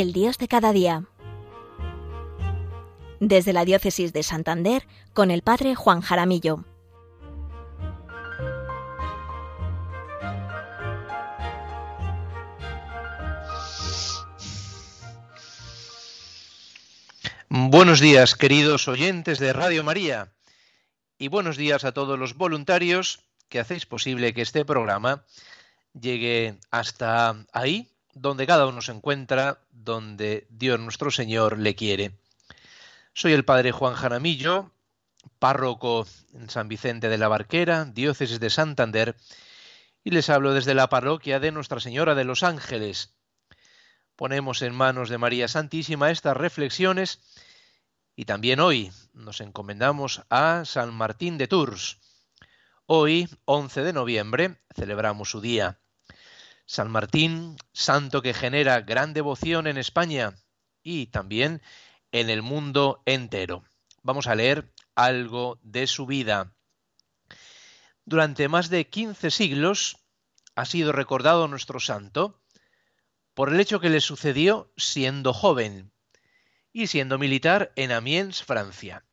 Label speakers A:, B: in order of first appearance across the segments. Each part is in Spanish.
A: el Dios de cada día. Desde la Diócesis de Santander, con el Padre Juan Jaramillo.
B: Buenos días, queridos oyentes de Radio María, y buenos días a todos los voluntarios que hacéis posible que este programa llegue hasta ahí, donde cada uno se encuentra, donde Dios nuestro Señor le quiere. Soy el Padre Juan Jaramillo, párroco en San Vicente de la Barquera, diócesis de Santander, y les hablo desde la parroquia de Nuestra Señora de los Ángeles. Ponemos en manos de María Santísima estas reflexiones y también hoy nos encomendamos a San Martín de Tours. Hoy, 11 de noviembre, celebramos su día. San Martín, santo que genera gran devoción en España y también en el mundo entero. Vamos a leer algo de su vida. Durante más de 15 siglos ha sido recordado nuestro santo por el hecho que le sucedió siendo joven y siendo militar en Amiens, Francia.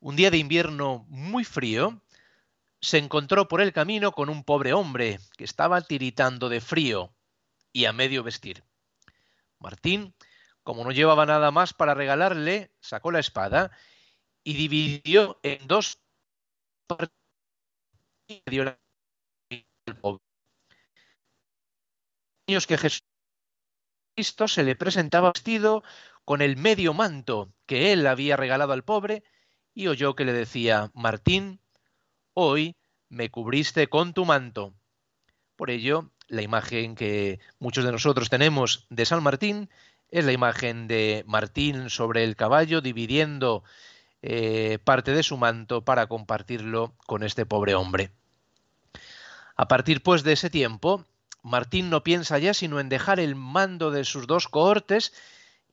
B: Un día de invierno muy frío, se encontró por el camino con un pobre hombre que estaba tiritando de frío y a medio vestir. Martín, como no llevaba nada más para regalarle, sacó la espada y dividió en dos partes pobre. que Jesucristo se le presentaba vestido con el medio manto que él había regalado al pobre y oyó que le decía, Martín, hoy me cubriste con tu manto. Por ello, la imagen que muchos de nosotros tenemos de San Martín es la imagen de Martín sobre el caballo dividiendo eh, parte de su manto para compartirlo con este pobre hombre. A partir pues de ese tiempo, Martín no piensa ya sino en dejar el mando de sus dos cohortes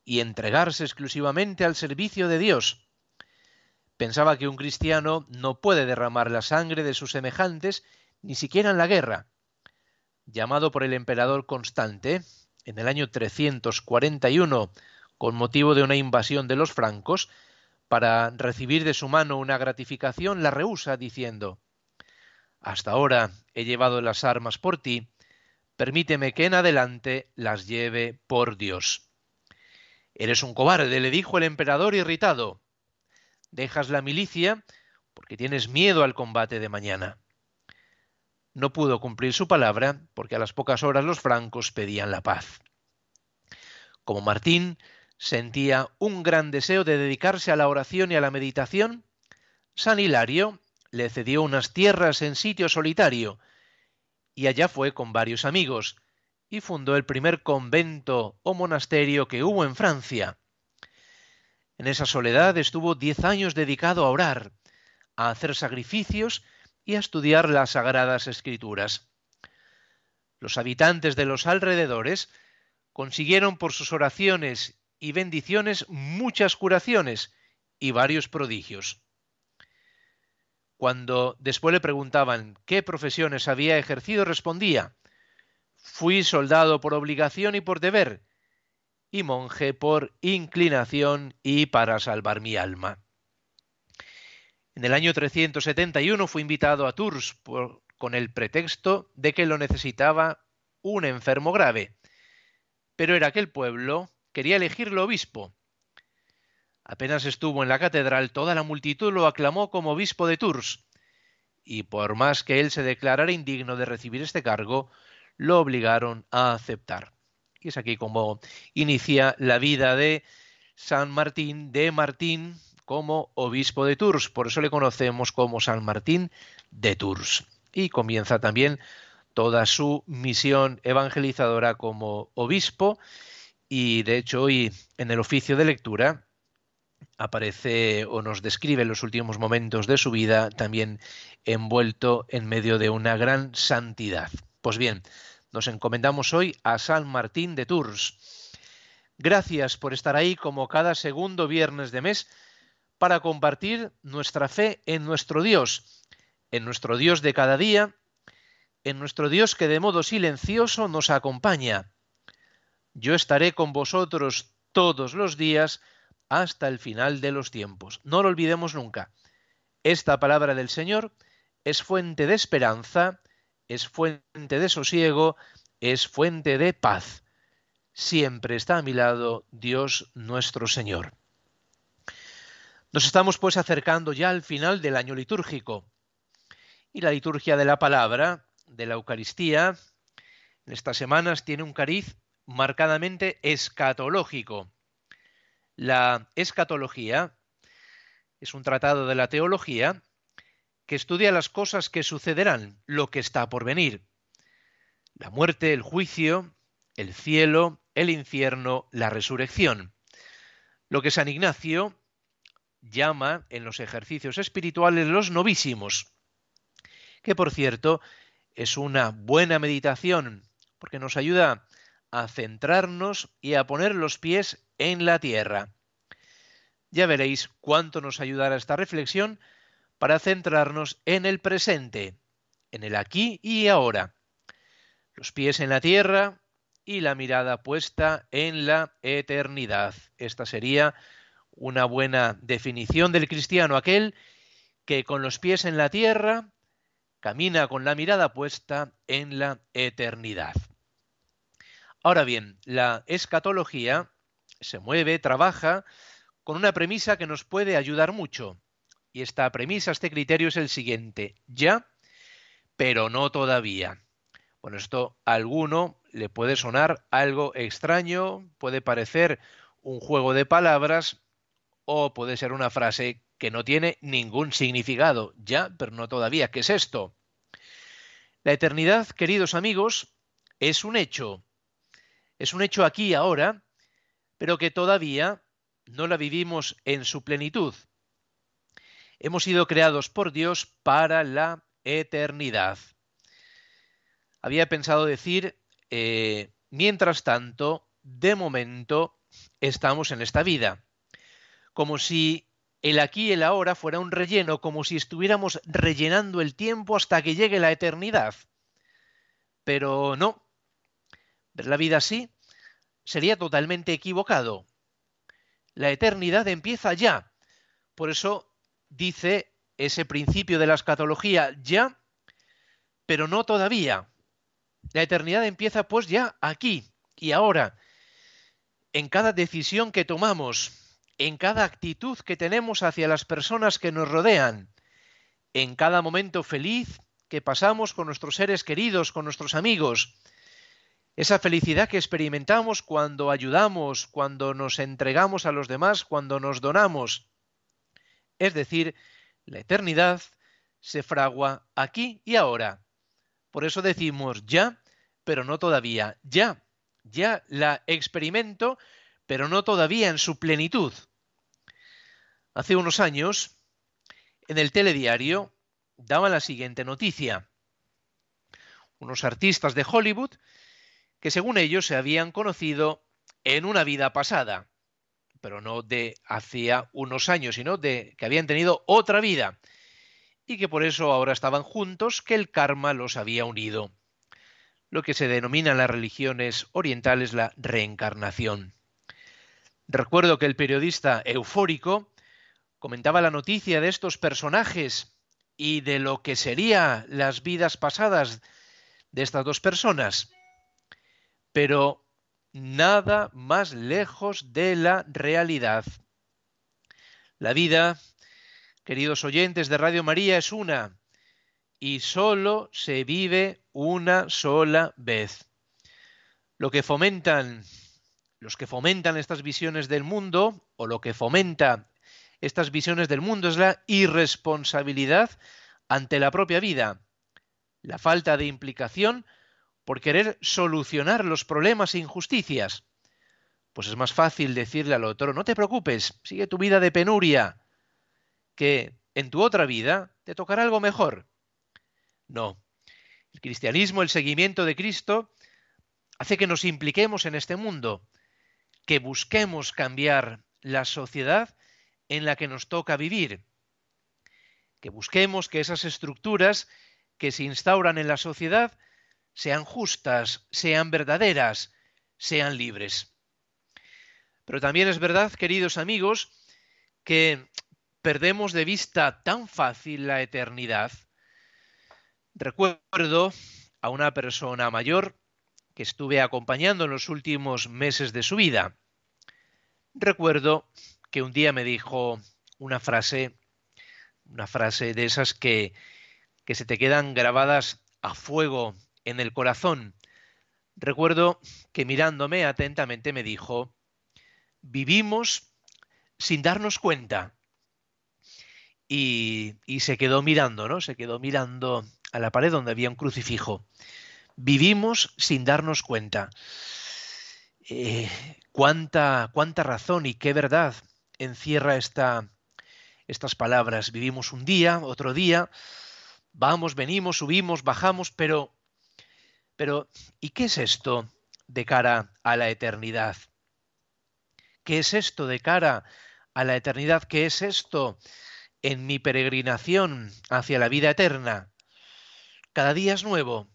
B: y entregarse exclusivamente al servicio de Dios. Pensaba que un cristiano no puede derramar la sangre de sus semejantes ni siquiera en la guerra. Llamado por el emperador Constante en el año 341 con motivo de una invasión de los francos, para recibir de su mano una gratificación, la rehúsa diciendo Hasta ahora he llevado las armas por ti, permíteme que en adelante las lleve por Dios. Eres un cobarde, le dijo el emperador irritado. Dejas la milicia porque tienes miedo al combate de mañana. No pudo cumplir su palabra porque a las pocas horas los francos pedían la paz. Como Martín sentía un gran deseo de dedicarse a la oración y a la meditación, San Hilario le cedió unas tierras en sitio solitario y allá fue con varios amigos, y fundó el primer convento o monasterio que hubo en Francia. En esa soledad estuvo diez años dedicado a orar, a hacer sacrificios y a estudiar las sagradas escrituras. Los habitantes de los alrededores consiguieron por sus oraciones y bendiciones muchas curaciones y varios prodigios. Cuando después le preguntaban qué profesiones había ejercido, respondía Fui soldado por obligación y por deber, y monje por inclinación y para salvar mi alma. En el año 371 fue invitado a Tours con el pretexto de que lo necesitaba un enfermo grave, pero era que el pueblo quería elegirlo obispo. Apenas estuvo en la catedral, toda la multitud lo aclamó como obispo de Tours, y por más que él se declarara indigno de recibir este cargo, lo obligaron a aceptar. Y es aquí como inicia la vida de San Martín de Martín como obispo de Tours, por eso le conocemos como San Martín de Tours. Y comienza también toda su misión evangelizadora como obispo y de hecho hoy en el oficio de lectura aparece o nos describe los últimos momentos de su vida también envuelto en medio de una gran santidad. Pues bien, nos encomendamos hoy a San Martín de Tours. Gracias por estar ahí como cada segundo viernes de mes para compartir nuestra fe en nuestro Dios, en nuestro Dios de cada día, en nuestro Dios que de modo silencioso nos acompaña. yo estaré con vosotros todos los días hasta el final de los tiempos. No lo olvidemos nunca. Esta palabra del Señor es fuente de esperanza, es fuente de sosiego, es fuente de paz. Siempre está a mi lado Dios nuestro Señor. Nos estamos pues acercando ya al final del año litúrgico. Y la liturgia de la palabra, de la Eucaristía, en estas semanas tiene un cariz marcadamente escatológico. La escatología es un tratado de la teología que estudia las cosas que sucederán, lo que está por venir. La muerte, el juicio, el cielo, el infierno, la resurrección. Lo que San Ignacio llama en los ejercicios espirituales los novísimos, que por cierto es una buena meditación porque nos ayuda a centrarnos y a poner los pies en la tierra. Ya veréis cuánto nos ayudará esta reflexión para centrarnos en el presente, en el aquí y ahora. Los pies en la tierra y la mirada puesta en la eternidad. Esta sería una buena definición del cristiano, aquel que con los pies en la tierra camina con la mirada puesta en la eternidad. Ahora bien, la escatología se mueve, trabaja con una premisa que nos puede ayudar mucho. Y esta premisa, este criterio es el siguiente, ya, pero no todavía. Bueno, esto a alguno le puede sonar algo extraño, puede parecer un juego de palabras o puede ser una frase que no tiene ningún significado, ya, pero no todavía. ¿Qué es esto? La eternidad, queridos amigos, es un hecho. Es un hecho aquí y ahora, pero que todavía no la vivimos en su plenitud. Hemos sido creados por Dios para la eternidad. Había pensado decir, eh, mientras tanto, de momento, estamos en esta vida como si el aquí y el ahora fuera un relleno, como si estuviéramos rellenando el tiempo hasta que llegue la eternidad. Pero no. Ver la vida así sería totalmente equivocado. La eternidad empieza ya. Por eso dice ese principio de la escatología ya, pero no todavía. La eternidad empieza pues ya aquí y ahora, en cada decisión que tomamos, en cada actitud que tenemos hacia las personas que nos rodean, en cada momento feliz que pasamos con nuestros seres queridos, con nuestros amigos, esa felicidad que experimentamos cuando ayudamos, cuando nos entregamos a los demás, cuando nos donamos. Es decir, la eternidad se fragua aquí y ahora. Por eso decimos ya, pero no todavía. Ya, ya la experimento pero no todavía en su plenitud. Hace unos años, en el telediario, daban la siguiente noticia. Unos artistas de Hollywood que según ellos se habían conocido en una vida pasada, pero no de hacía unos años, sino de que habían tenido otra vida y que por eso ahora estaban juntos, que el karma los había unido. Lo que se denomina en las religiones orientales la reencarnación. Recuerdo que el periodista eufórico comentaba la noticia de estos personajes y de lo que serían las vidas pasadas de estas dos personas. Pero nada más lejos de la realidad. La vida, queridos oyentes de Radio María, es una y sólo se vive una sola vez. Lo que fomentan los que fomentan estas visiones del mundo o lo que fomenta estas visiones del mundo es la irresponsabilidad ante la propia vida, la falta de implicación por querer solucionar los problemas e injusticias. Pues es más fácil decirle al otro, no te preocupes, sigue tu vida de penuria, que en tu otra vida te tocará algo mejor. No. El cristianismo, el seguimiento de Cristo, hace que nos impliquemos en este mundo, que busquemos cambiar la sociedad en la que nos toca vivir, que busquemos que esas estructuras que se instauran en la sociedad sean justas, sean verdaderas, sean libres. Pero también es verdad, queridos amigos, que perdemos de vista tan fácil la eternidad. Recuerdo a una persona mayor que estuve acompañando en los últimos meses de su vida. Recuerdo que un día me dijo una frase, una frase de esas que, que se te quedan grabadas a fuego en el corazón. Recuerdo que mirándome atentamente me dijo, vivimos sin darnos cuenta. Y, y, se quedó mirando, ¿no? Se quedó mirando a la pared donde había un crucifijo. Vivimos sin darnos cuenta. Eh, cuánta, cuánta razón y qué verdad encierra esta, estas palabras. Vivimos un día, otro día, vamos, venimos, subimos, bajamos, pero, pero, ¿y qué es esto de cara a la eternidad? ¿Qué es esto de cara a la eternidad? ¿Qué es esto en mi peregrinación hacia la vida eterna? Cada día es nuevo,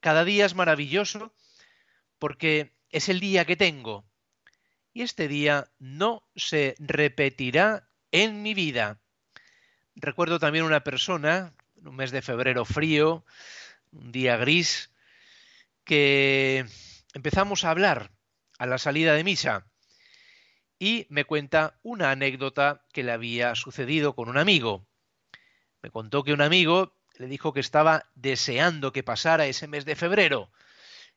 B: cada día es maravilloso porque es el día que tengo. Y este día no se repetirá en mi vida. Recuerdo también una persona, en un mes de febrero frío, un día gris, que empezamos a hablar a la salida de misa y me cuenta una anécdota que le había sucedido con un amigo. Me contó que un amigo le dijo que estaba deseando que pasara ese mes de febrero.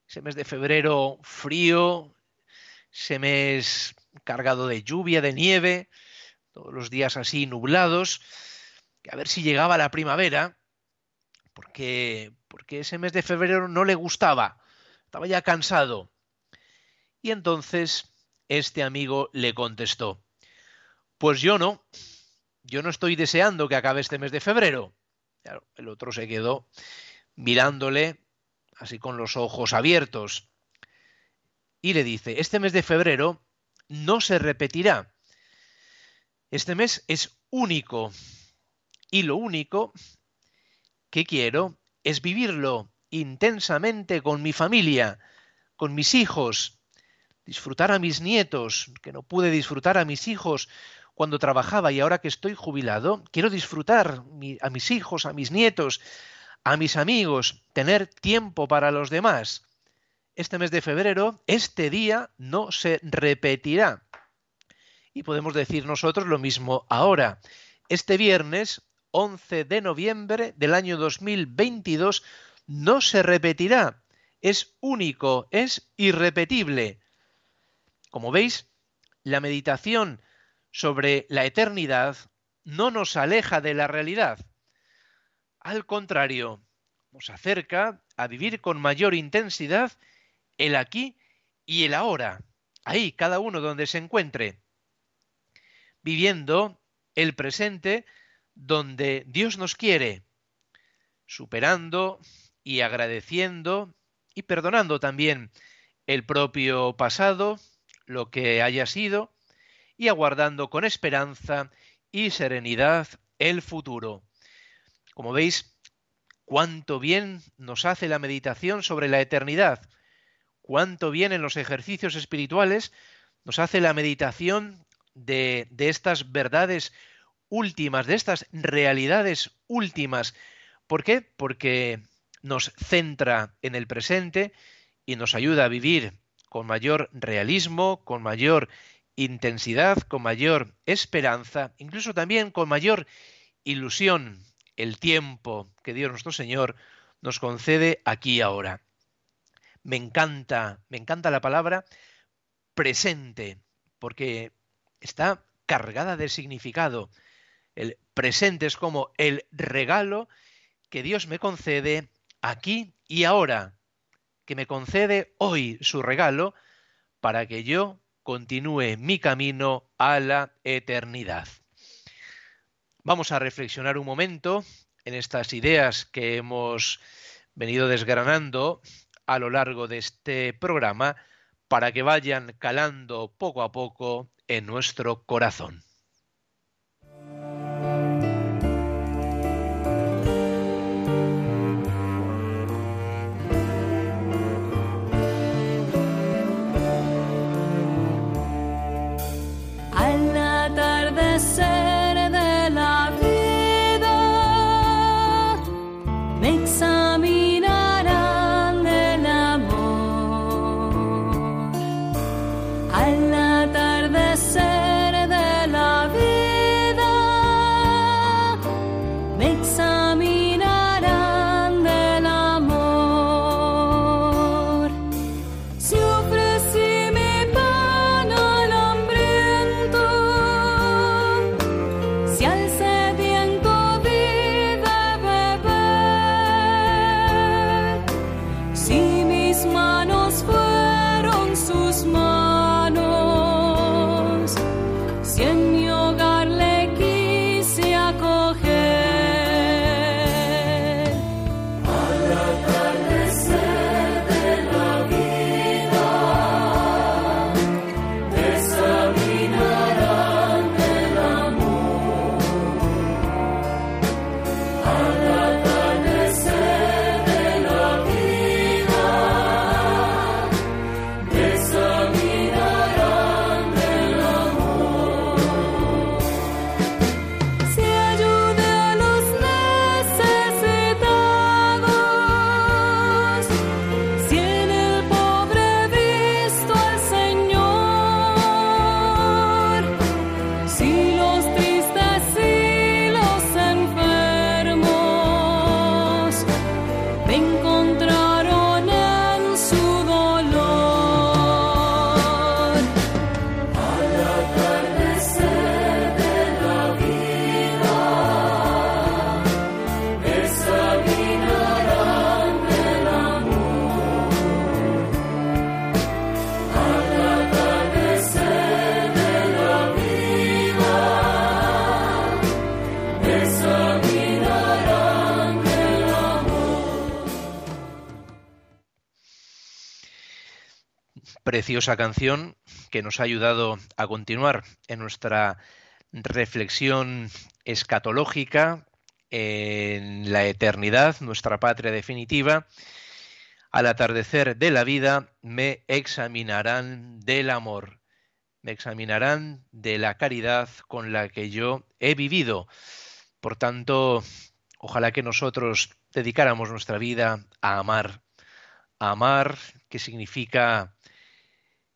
B: Ese mes de febrero frío, ese mes cargado de lluvia, de nieve, todos los días así nublados, que a ver si llegaba la primavera, porque, porque ese mes de febrero no le gustaba, estaba ya cansado. Y entonces este amigo le contestó, pues yo no, yo no estoy deseando que acabe este mes de febrero el otro se quedó mirándole así con los ojos abiertos y le dice, este mes de febrero no se repetirá. Este mes es único y lo único que quiero es vivirlo intensamente con mi familia, con mis hijos, disfrutar a mis nietos, que no pude disfrutar a mis hijos cuando trabajaba y ahora que estoy jubilado, quiero disfrutar a mis hijos, a mis nietos, a mis amigos, tener tiempo para los demás. Este mes de febrero, este día no se repetirá. Y podemos decir nosotros lo mismo ahora. Este viernes, 11 de noviembre del año 2022, no se repetirá. Es único, es irrepetible. Como veis, la meditación sobre la eternidad no nos aleja de la realidad. Al contrario, nos acerca a vivir con mayor intensidad el aquí y el ahora, ahí cada uno donde se encuentre, viviendo el presente donde Dios nos quiere, superando y agradeciendo y perdonando también el propio pasado, lo que haya sido, y aguardando con esperanza y serenidad el futuro. Como veis, cuánto bien nos hace la meditación sobre la eternidad, cuánto bien en los ejercicios espirituales nos hace la meditación de, de estas verdades últimas, de estas realidades últimas. ¿Por qué? Porque nos centra en el presente y nos ayuda a vivir con mayor realismo, con mayor intensidad, con mayor esperanza, incluso también con mayor ilusión, el tiempo que Dios nuestro Señor nos concede aquí y ahora. Me encanta, me encanta la palabra presente, porque está cargada de significado. El presente es como el regalo que Dios me concede aquí y ahora, que me concede hoy su regalo para que yo continúe mi camino a la eternidad. Vamos a reflexionar un momento en estas ideas que hemos venido desgranando a lo largo de este programa para que vayan calando poco a poco en nuestro corazón. Preciosa canción que nos ha ayudado a continuar en nuestra reflexión escatológica en la eternidad, nuestra patria definitiva. Al atardecer de la vida me examinarán del amor, me examinarán de la caridad con la que yo he vivido. Por tanto, ojalá que nosotros dedicáramos nuestra vida a amar, a amar, que significa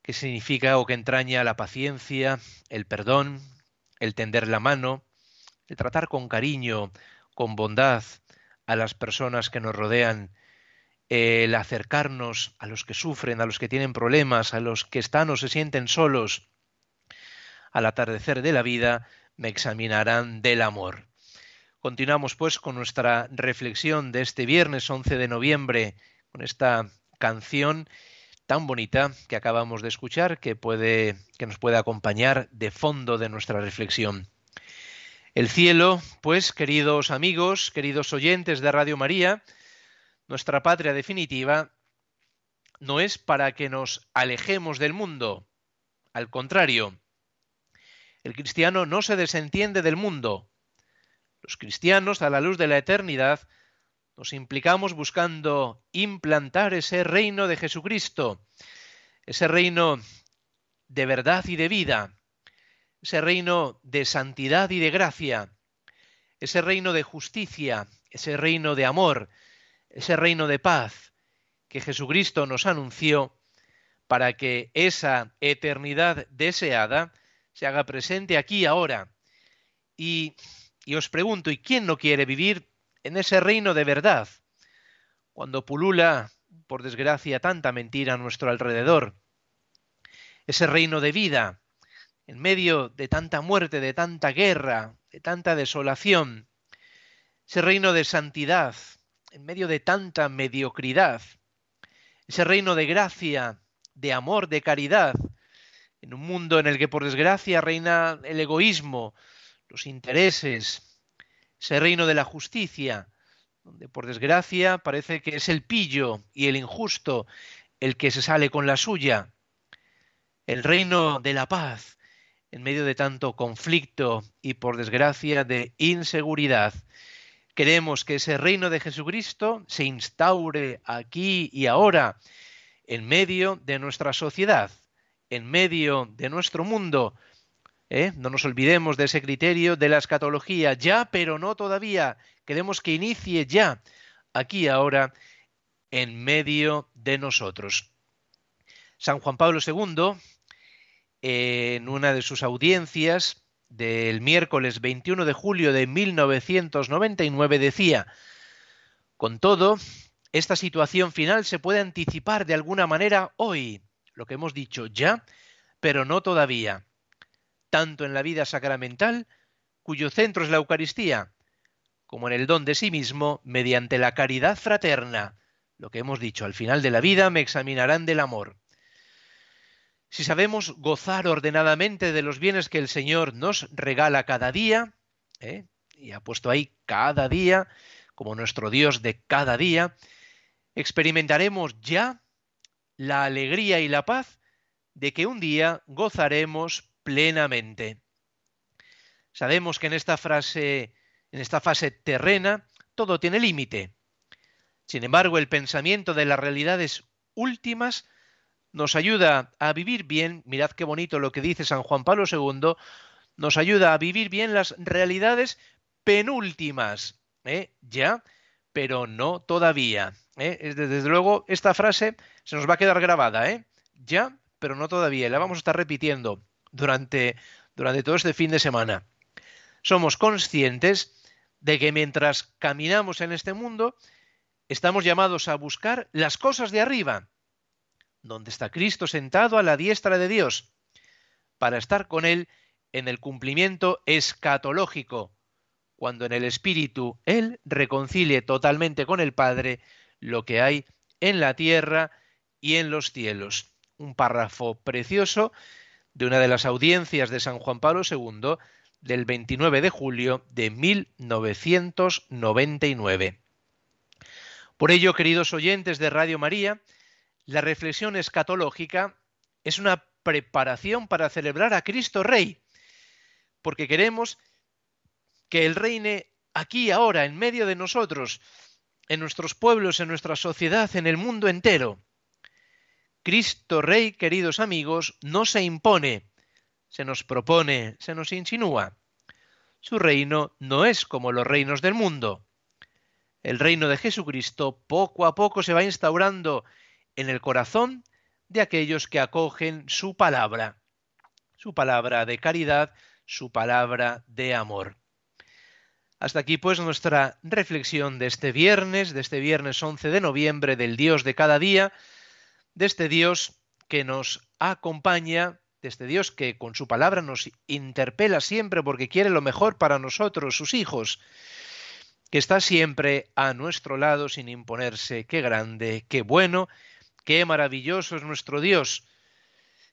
B: que significa o que entraña la paciencia, el perdón, el tender la mano, el tratar con cariño, con bondad a las personas que nos rodean, el acercarnos a los que sufren, a los que tienen problemas, a los que están o se sienten solos. Al atardecer de la vida me examinarán del amor. Continuamos pues con nuestra reflexión de este viernes 11 de noviembre, con esta canción tan bonita que acabamos de escuchar que puede que nos puede acompañar de fondo de nuestra reflexión. El cielo, pues, queridos amigos, queridos oyentes de Radio María, nuestra patria definitiva, no es para que nos alejemos del mundo. Al contrario, el cristiano no se desentiende del mundo. Los cristianos, a la luz de la eternidad, nos implicamos buscando implantar ese reino de Jesucristo, ese reino de verdad y de vida, ese reino de santidad y de gracia, ese reino de justicia, ese reino de amor, ese reino de paz que Jesucristo nos anunció para que esa eternidad deseada se haga presente aquí ahora. Y, y os pregunto, ¿y quién no quiere vivir en ese reino de verdad, cuando pulula, por desgracia, tanta mentira a nuestro alrededor, ese reino de vida, en medio de tanta muerte, de tanta guerra, de tanta desolación, ese reino de santidad, en medio de tanta mediocridad, ese reino de gracia, de amor, de caridad, en un mundo en el que por desgracia reina el egoísmo, los intereses, ese reino de la justicia, donde por desgracia parece que es el pillo y el injusto el que se sale con la suya, el reino de la paz, en medio de tanto conflicto y por desgracia de inseguridad. Queremos que ese reino de Jesucristo se instaure aquí y ahora, en medio de nuestra sociedad, en medio de nuestro mundo, ¿eh? No nos olvidemos de ese criterio de la escatología, ya, pero no todavía. Queremos que inicie ya, aquí ahora, en medio de nosotros. San Juan Pablo II, en una de sus audiencias del miércoles 21 de julio de 1999, decía, con todo, esta situación final se puede anticipar de alguna manera hoy, lo que hemos dicho ya, pero no todavía tanto en la vida sacramental, cuyo centro es la Eucaristía, como en el don de sí mismo mediante la caridad fraterna. Lo que hemos dicho, al final de la vida me examinarán del amor. Si sabemos gozar ordenadamente de los bienes que el Señor nos regala cada día, ¿eh? y ha puesto ahí cada día, como nuestro Dios de cada día, experimentaremos ya la alegría y la paz de que un día gozaremos plenamente. Sabemos que en esta frase, en esta fase terrena, todo tiene límite. Sin embargo, el pensamiento de las realidades últimas nos ayuda a vivir bien, mirad qué bonito lo que dice San Juan Pablo II, nos ayuda a vivir bien las realidades penúltimas, ¿eh? ya, pero no todavía. ¿eh? Desde luego, esta frase se nos va a quedar grabada, ¿eh? ya, pero no todavía, la vamos a estar repitiendo durante, durante todo este fin de semana. Somos conscientes de que mientras caminamos en este mundo, estamos llamados a buscar las cosas de arriba, donde está Cristo sentado a la diestra de Dios, para estar con Él en el cumplimiento escatológico, cuando en el Espíritu Él reconcilie totalmente con el Padre lo que hay en la tierra y en los cielos. Un párrafo precioso de una de las audiencias de San Juan Pablo II del 29 de julio de 1999. Por ello, queridos oyentes de Radio María, la reflexión escatológica es una preparación para celebrar a Cristo Rey, porque queremos que Él reine aquí, ahora, en medio de nosotros, en nuestros pueblos, en nuestra sociedad, en el mundo entero. Cristo Rey, queridos amigos, no se impone, se nos propone, se nos insinúa. Su reino no es como los reinos del mundo. El reino de Jesucristo poco a poco se va instaurando en el corazón de aquellos que acogen su palabra, su palabra de caridad, su palabra de amor. Hasta aquí pues nuestra reflexión de este viernes, de este viernes 11 de noviembre, del Dios de cada día, de este Dios que nos acompaña, de este Dios que con su palabra nos interpela siempre porque quiere lo mejor para nosotros, sus hijos, que está siempre a nuestro lado sin imponerse. Qué grande, qué bueno, qué maravilloso es nuestro Dios,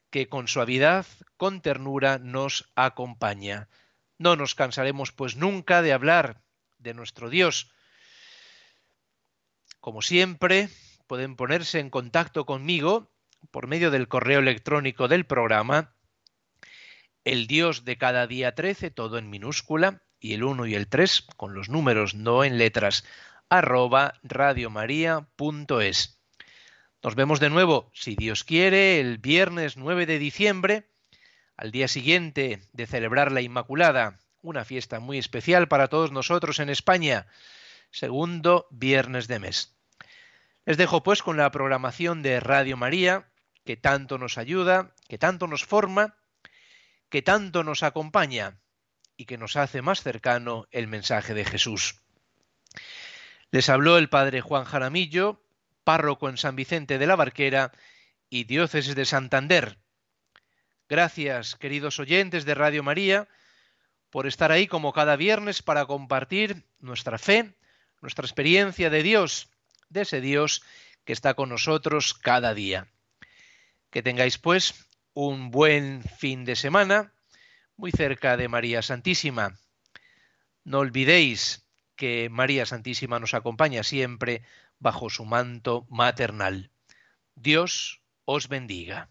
B: que con suavidad, con ternura nos acompaña. No nos cansaremos pues nunca de hablar de nuestro Dios. Como siempre, pueden ponerse en contacto conmigo por medio del correo electrónico del programa, el Dios de cada día 13, todo en minúscula, y el 1 y el 3 con los números, no en letras, arroba radiomaria.es. Nos vemos de nuevo, si Dios quiere, el viernes 9 de diciembre al día siguiente de celebrar la Inmaculada, una fiesta muy especial para todos nosotros en España, segundo viernes de mes. Les dejo pues con la programación de Radio María, que tanto nos ayuda, que tanto nos forma, que tanto nos acompaña y que nos hace más cercano el mensaje de Jesús. Les habló el padre Juan Jaramillo, párroco en San Vicente de la Barquera y diócesis de Santander, Gracias, queridos oyentes de Radio María, por estar ahí como cada viernes para compartir nuestra fe, nuestra experiencia de Dios, de ese Dios que está con nosotros cada día. Que tengáis pues un buen fin de semana muy cerca de María Santísima. No olvidéis que María Santísima nos acompaña siempre bajo su manto maternal. Dios os bendiga.